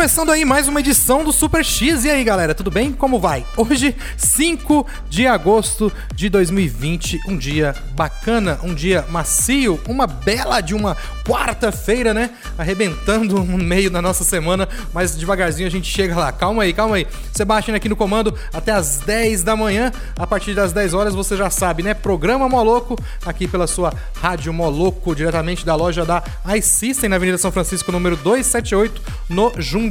Começando aí mais uma edição do Super X. E aí, galera, tudo bem? Como vai? Hoje, 5 de agosto de 2020, um dia bacana, um dia macio, uma bela de uma quarta-feira, né? Arrebentando no meio da nossa semana, mas devagarzinho a gente chega lá. Calma aí, calma aí. Sebastião aqui no comando até as 10 da manhã. A partir das 10 horas você já sabe, né? Programa Moloco, aqui pela sua Rádio Moloco, diretamente da loja da iSystem, na Avenida São Francisco, número 278, no Jundiaí.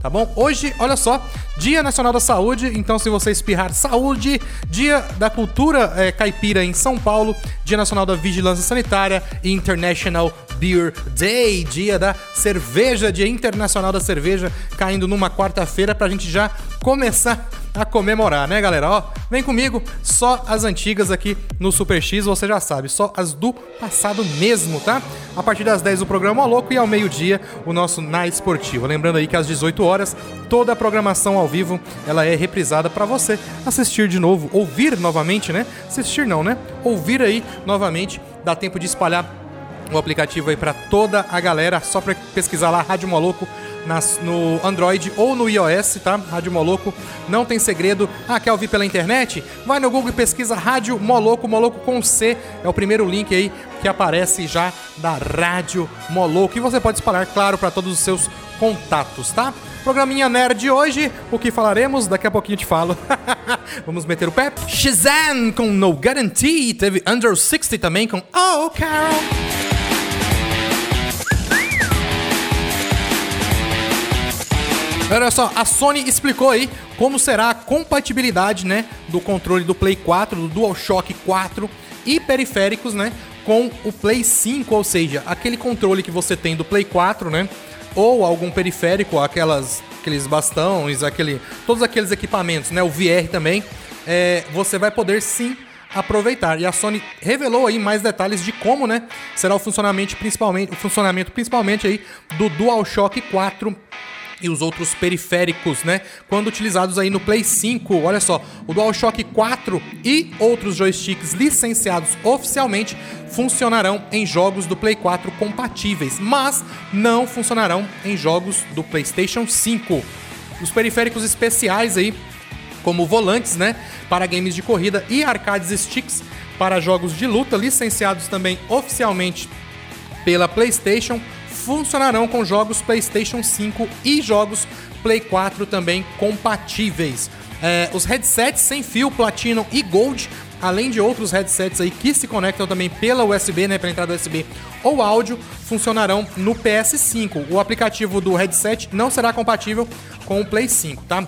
Tá bom? Hoje, olha só, Dia Nacional da Saúde. Então, se você espirrar saúde, Dia da Cultura eh, Caipira em São Paulo, Dia Nacional da Vigilância Sanitária International Beer Day, Dia da Cerveja, Dia Internacional da Cerveja, caindo numa quarta-feira pra gente já começar a comemorar, né, galera? Ó, vem comigo, só as antigas aqui no Super X, você já sabe, só as do passado mesmo, tá? A partir das 10 o programa Ó Louco e ao meio-dia o nosso Na Esportiva. Lembrando aí que às 18 horas toda a programação ao vivo, ela é reprisada pra você assistir de novo, ouvir novamente, né? Assistir não, né? Ouvir aí novamente, dá tempo de espalhar o aplicativo aí pra toda a galera, só pra pesquisar lá Rádio Moloco nas- no Android ou no iOS, tá? Rádio Moloco, não tem segredo. Ah, quer ouvir pela internet? Vai no Google e pesquisa Rádio Moloco, Moloco com C, é o primeiro link aí que aparece já da Rádio Moloco. E você pode espalhar, claro, para todos os seus contatos, tá? Programinha Nerd hoje, o que falaremos? Daqui a pouquinho te falo. Vamos meter o pé. Shazam com No Guarantee, teve Under 60 também com Oh Carol. Olha só, a Sony explicou aí como será a compatibilidade, né, do controle do Play 4, do DualShock 4 e periféricos, né, com o Play 5, ou seja, aquele controle que você tem do Play 4, né, ou algum periférico, aquelas aqueles bastões, aquele todos aqueles equipamentos, né, o VR também, é, você vai poder sim aproveitar. E a Sony revelou aí mais detalhes de como, né, será o funcionamento principalmente, o funcionamento principalmente aí do DualShock 4 e os outros periféricos, né? Quando utilizados aí no Play 5, olha só, o DualShock 4 e outros joysticks licenciados oficialmente funcionarão em jogos do Play 4 compatíveis, mas não funcionarão em jogos do PlayStation 5. Os periféricos especiais aí, como volantes, né, para games de corrida e arcades sticks para jogos de luta licenciados também oficialmente pela PlayStation funcionarão com jogos PlayStation 5 e jogos Play 4 também compatíveis. É, os headsets sem fio Platinum e Gold, além de outros headsets aí que se conectam também pela USB, né, pela entrada USB ou áudio, funcionarão no PS5. O aplicativo do headset não será compatível com o Play 5, tá?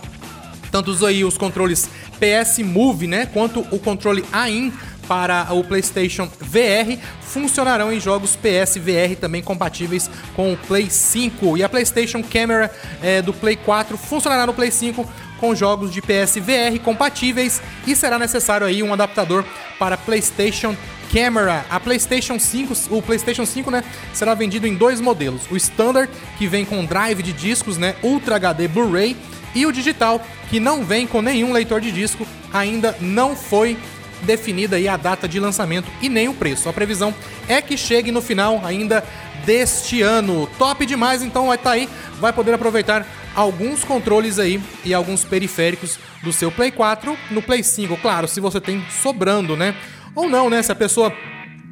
Tanto aí os controles PS Move, né, quanto o controle AIM para o PlayStation VR funcionarão em jogos PS VR também compatíveis com o Play 5 e a PlayStation Camera eh, do Play 4 funcionará no Play 5 com jogos de PS VR compatíveis e será necessário aí um adaptador para PlayStation Camera. A PlayStation 5, o PlayStation 5, né, será vendido em dois modelos: o Standard, que vem com drive de discos, né, Ultra HD Blu-ray, e o digital, que não vem com nenhum leitor de disco, ainda não foi definida aí a data de lançamento e nem o preço. A previsão é que chegue no final ainda deste ano. Top demais, então vai estar tá aí, vai poder aproveitar alguns controles aí e alguns periféricos do seu Play 4 no Play 5. Claro, se você tem sobrando, né? Ou não, né? Se a pessoa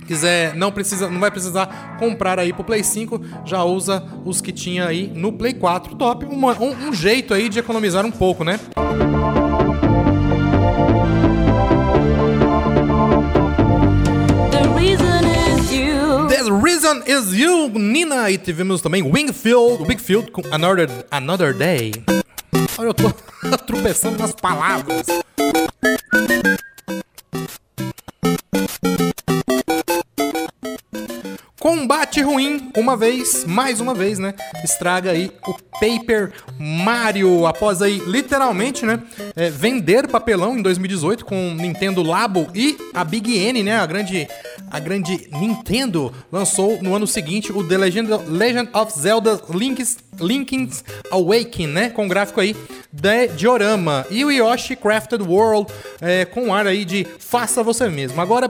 quiser, não precisa, não vai precisar comprar aí pro Play 5, já usa os que tinha aí no Play 4. Top, uma, um, um jeito aí de economizar um pouco, né? The Is You, Nina. E tivemos também Wingfield, Wingfield com Another, Another Day. Olha, eu tô tropeçando nas palavras. Combate ruim, uma vez, mais uma vez, né? Estraga aí o Paper Mario. Após aí, literalmente, né? É, vender papelão em 2018 com Nintendo Labo e a Big N, né? A grande, a grande Nintendo lançou no ano seguinte o The Legend, Legend of Zelda Link's, Link's Awakening, né? Com gráfico aí de diorama. E o Yoshi Crafted World é, com ar aí de faça você mesmo. Agora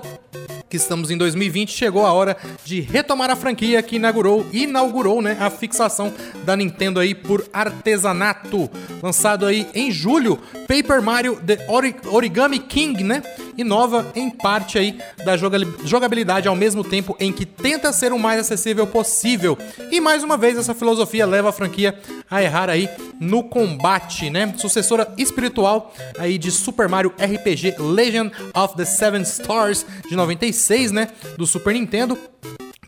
que estamos em 2020, chegou a hora de retomar a franquia que inaugurou, inaugurou né, a fixação da Nintendo aí por artesanato. Lançado aí em julho, Paper Mario The Origami King, né? Inova em parte aí da jogabilidade ao mesmo tempo em que tenta ser o mais acessível possível. E mais uma vez essa filosofia leva a franquia a errar aí no combate, né? Sucessora espiritual aí de Super Mario RPG Legend of the Seven Stars de 96, né, do Super Nintendo.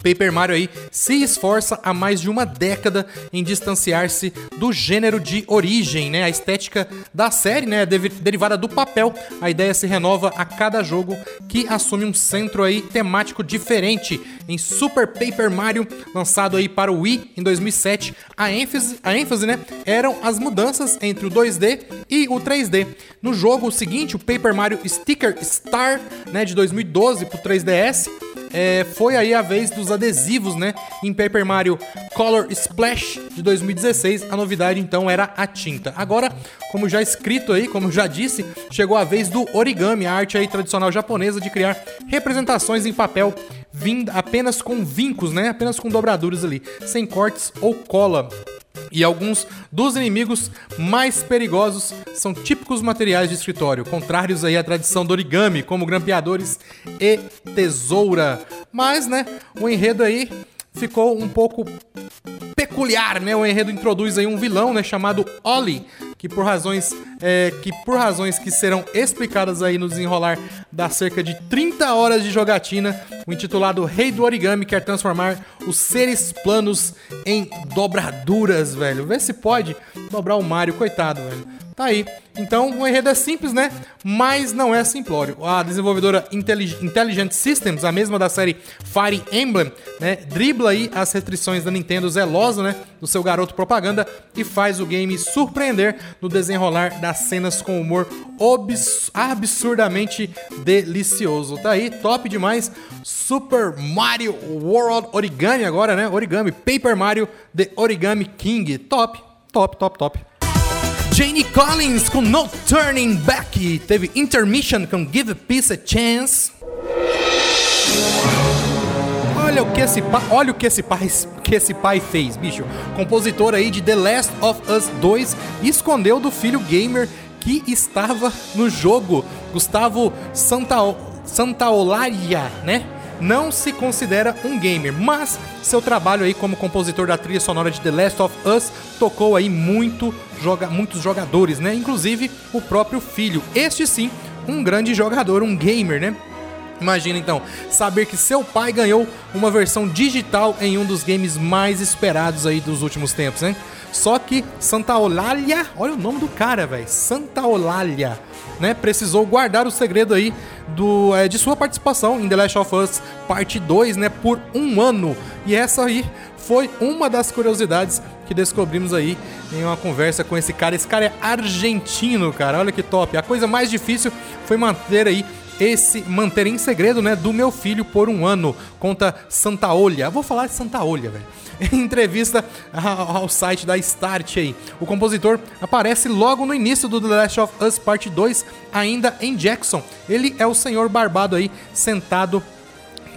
Paper Mario aí se esforça há mais de uma década em distanciar-se do gênero de origem, né? A estética da série, né, é derivada do papel. A ideia se renova a cada jogo que assume um centro aí temático diferente. Em Super Paper Mario, lançado aí para o Wii em 2007, a ênfase, a ênfase, né, eram as mudanças entre o 2D e o 3D. No jogo seguinte, o Paper Mario Sticker Star, né, de 2012 para o 3DS, é, foi aí a vez dos adesivos, né? Em Paper Mario Color Splash de 2016, a novidade então era a tinta. Agora, como já escrito aí, como já disse, chegou a vez do origami, a arte aí tradicional japonesa de criar representações em papel apenas com vincos, né? Apenas com dobraduras ali, sem cortes ou cola. E alguns dos inimigos mais perigosos são típicos materiais de escritório, contrários aí à tradição do origami, como grampeadores e tesoura. Mas, né, o enredo aí ficou um pouco peculiar, né? O enredo introduz aí um vilão, né, chamado Oli, que por razões é, que por razões que serão explicadas aí no desenrolar das cerca de 30 horas de jogatina, o intitulado Rei do Origami quer transformar os seres planos em dobraduras, velho. Vê se pode dobrar o Mario, coitado, velho. Tá aí. Então, o enredo é simples, né? Mas não é simplório. A desenvolvedora Intelligent Systems, a mesma da série Fire Emblem, né? Dribla aí as restrições da Nintendo zelosa, né? Do seu garoto propaganda e faz o game surpreender no desenrolar das cenas com humor absurdamente delicioso. Tá aí, top demais. Super Mario World Origami agora, né? Origami. Paper Mario The Origami King. Top, top, top, top. Janie Collins com No Turning Back. Teve Intermission com Give Peace a Chance. Olha o que esse pai, olha o que esse pai, que esse pai fez, bicho. Compositor aí de The Last of Us 2 escondeu do filho gamer que estava no jogo. Gustavo Santa Santaolaria, né? Não se considera um gamer, mas seu trabalho aí como compositor da trilha sonora de The Last of Us tocou aí muito, joga, muitos jogadores, né? Inclusive o próprio filho. Este sim, um grande jogador, um gamer, né? Imagina então, saber que seu pai ganhou uma versão digital em um dos games mais esperados aí dos últimos tempos, né? Só que Santa Olália, olha o nome do cara, velho, Santa Olália, né? Precisou guardar o segredo aí do, é, de sua participação em The Last of Us Parte 2, né? Por um ano. E essa aí foi uma das curiosidades que descobrimos aí em uma conversa com esse cara. Esse cara é argentino, cara. Olha que top. A coisa mais difícil foi manter aí esse manter em segredo, né, do meu filho por um ano, conta Santa Olha. Vou falar de Santa Olha, velho. Em entrevista ao site da Start aí, o compositor aparece logo no início do The Last of Us Part 2, ainda em Jackson. Ele é o senhor barbado aí, sentado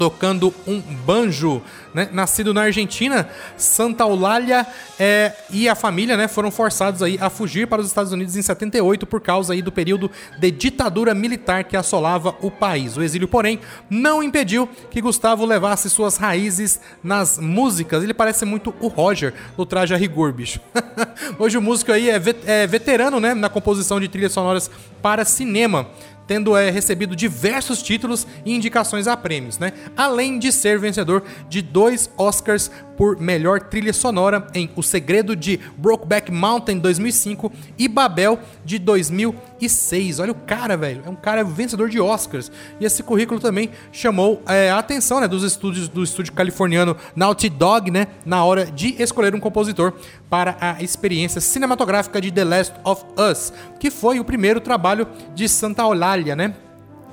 tocando um banjo. Né? Nascido na Argentina, Santa Eulália é, e a família né, foram forçados aí a fugir para os Estados Unidos em 78 por causa aí do período de ditadura militar que assolava o país. O exílio, porém, não impediu que Gustavo levasse suas raízes nas músicas. Ele parece muito o Roger do Traje a Rigor, bicho. Hoje o músico aí é, é veterano né, na composição de trilhas sonoras para cinema tendo é, recebido diversos títulos e indicações a prêmios, né? Além de ser vencedor de dois Oscars por melhor trilha sonora em O Segredo de Brokeback Mountain 2005 e Babel de 2006. Olha o cara, velho, é um cara vencedor de Oscars. E esse currículo também chamou é, a atenção, né, dos estúdios do estúdio californiano Naughty Dog, né, na hora de escolher um compositor para a experiência cinematográfica de The Last of Us, que foi o primeiro trabalho de Santa Olália, né?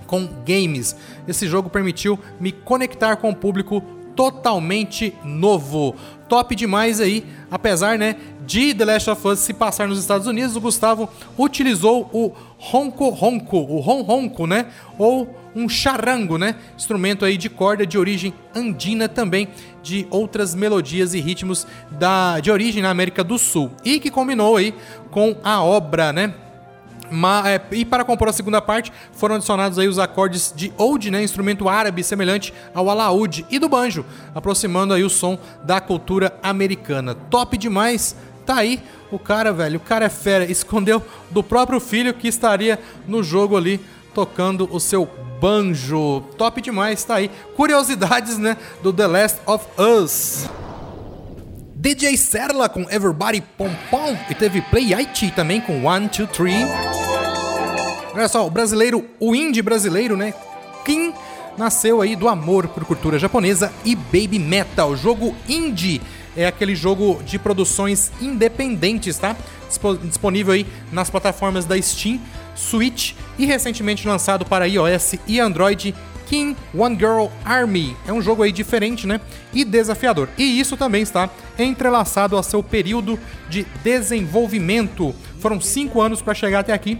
Com games. Esse jogo permitiu me conectar com o público totalmente novo. Top demais aí, apesar, né, de The Last of Us se passar nos Estados Unidos, o Gustavo utilizou o ronco ronco, o ron ronco, né, ou um charango, né, instrumento aí de corda de origem andina também, de outras melodias e ritmos da de origem na América do Sul e que combinou aí com a obra, né, é, e para compor a segunda parte, foram adicionados aí os acordes de oud, né, instrumento árabe semelhante ao alaúde, e do banjo, aproximando aí o som da cultura americana. Top demais! Tá aí o cara, velho, o cara é fera, escondeu do próprio filho que estaria no jogo ali tocando o seu banjo. Top demais, tá aí. Curiosidades, né, do The Last of Us. DJ Serla com Everybody Pom Pom e teve Play IT também com One, Two, Three. Olha só, o brasileiro, o indie brasileiro, né? Kim nasceu aí do amor por cultura japonesa e baby metal. Jogo indie é aquele jogo de produções independentes, tá? Disponível aí nas plataformas da Steam, Switch e recentemente lançado para iOS e Android King One Girl Army. É um jogo aí diferente, né? E desafiador. E isso também está entrelaçado ao seu período de desenvolvimento. Foram cinco anos para chegar até aqui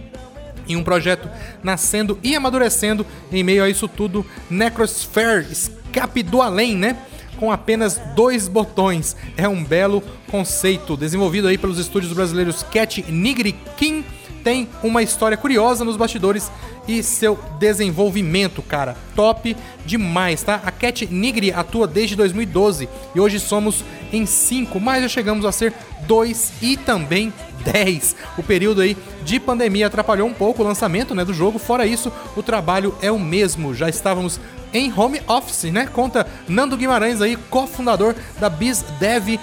em um projeto nascendo e amadurecendo em meio a isso tudo, Necrosphere, escape do além, né? Com apenas dois botões. É um belo conceito, desenvolvido aí pelos estúdios brasileiros Cat Nigri King. Tem uma história curiosa nos bastidores e seu desenvolvimento, cara. Top demais, tá? A Cat Nigri atua desde 2012 e hoje somos em 5, mas já chegamos a ser 2 e também 10. O período aí de pandemia atrapalhou um pouco o lançamento né, do jogo, fora isso, o trabalho é o mesmo. Já estávamos em home office, né? Conta Nando Guimarães aí, cofundador da BizDev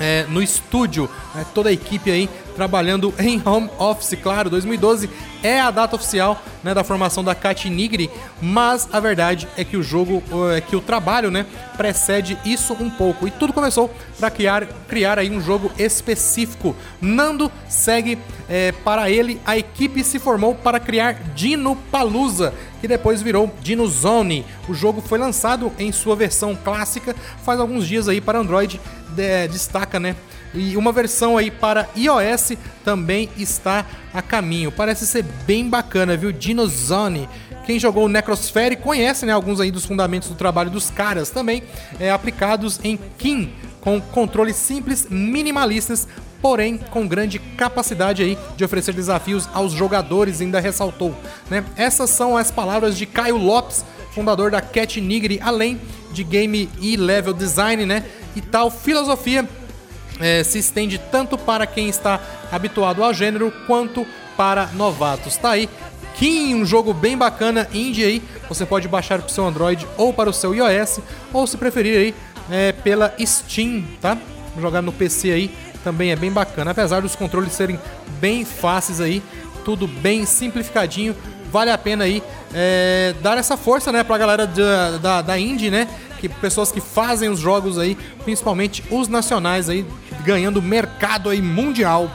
é, no estúdio, né, toda a equipe aí trabalhando em home office, claro. 2012 é a data oficial né, da formação da Cat Nigri, mas a verdade é que o jogo, é que o trabalho, né, precede isso um pouco. E tudo começou para criar, criar aí um jogo específico. Nando segue é, para ele, a equipe se formou para criar Dino Palooza, que depois virou Dino Zone. O jogo foi lançado em sua versão clássica faz alguns dias aí para Android, de, destaca, né? E uma versão aí para iOS também está a caminho. Parece ser bem bacana, viu? Dinozone. Quem jogou o Necrosphere conhece né, alguns aí dos fundamentos do trabalho dos caras também, é, aplicados em Kim, com controles simples, minimalistas, porém com grande capacidade aí de oferecer desafios aos jogadores, ainda ressaltou. Né? Essas são as palavras de Caio Lopes, fundador da Cat Nigri, além de game e level design, né? E tal filosofia é, se estende tanto para quem está habituado ao gênero quanto para novatos. Tá aí, Kim, um jogo bem bacana, indie aí. Você pode baixar para o seu Android ou para o seu iOS, ou se preferir aí, é, pela Steam, tá? Jogar no PC aí também é bem bacana. Apesar dos controles serem bem fáceis aí, tudo bem simplificadinho, vale a pena aí é, dar essa força, né, pra galera da, da, da indie, né? Que pessoas que fazem os jogos aí, principalmente os nacionais aí, ganhando mercado aí mundial.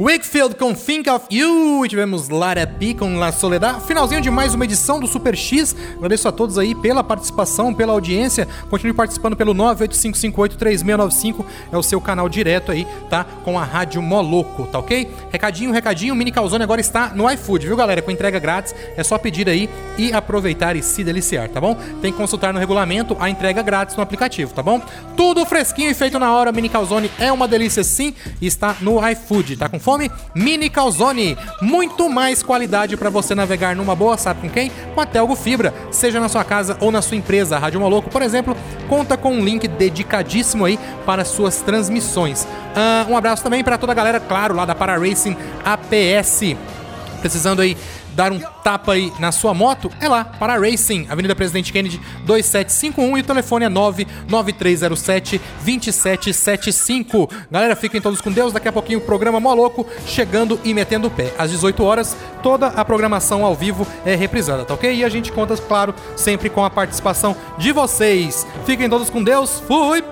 Wakefield com Think of You. E tivemos Lara P com La Soledad. Finalzinho de mais uma edição do Super X. Agradeço a todos aí pela participação, pela audiência. Continue participando pelo 985583695. É o seu canal direto aí, tá? Com a Rádio Moloco, tá ok? Recadinho, recadinho. Mini Calzone agora está no iFood, viu, galera? Com entrega grátis. É só pedir aí e aproveitar e se deliciar, tá bom? Tem que consultar no regulamento a entrega grátis no aplicativo, tá bom? Tudo fresquinho e feito na hora. Mini Calzone é uma delícia sim. E está no iFood. Tá com fome? Fome? Mini Calzone. Muito mais qualidade para você navegar numa boa, sabe com quem? Com a Telgo Fibra. Seja na sua casa ou na sua empresa. A Rádio Moloco, por exemplo, conta com um link dedicadíssimo aí para suas transmissões. Uh, um abraço também para toda a galera, claro, lá da Para Racing APS. Precisando aí dar um tapa aí na sua moto, é lá, para Racing, Avenida Presidente Kennedy 2751 e o telefone é 99307 2775. Galera, fiquem todos com Deus, daqui a pouquinho o programa Moloco chegando e metendo o pé. Às 18 horas, toda a programação ao vivo é reprisada, tá ok? E a gente conta, claro, sempre com a participação de vocês. Fiquem todos com Deus, fui!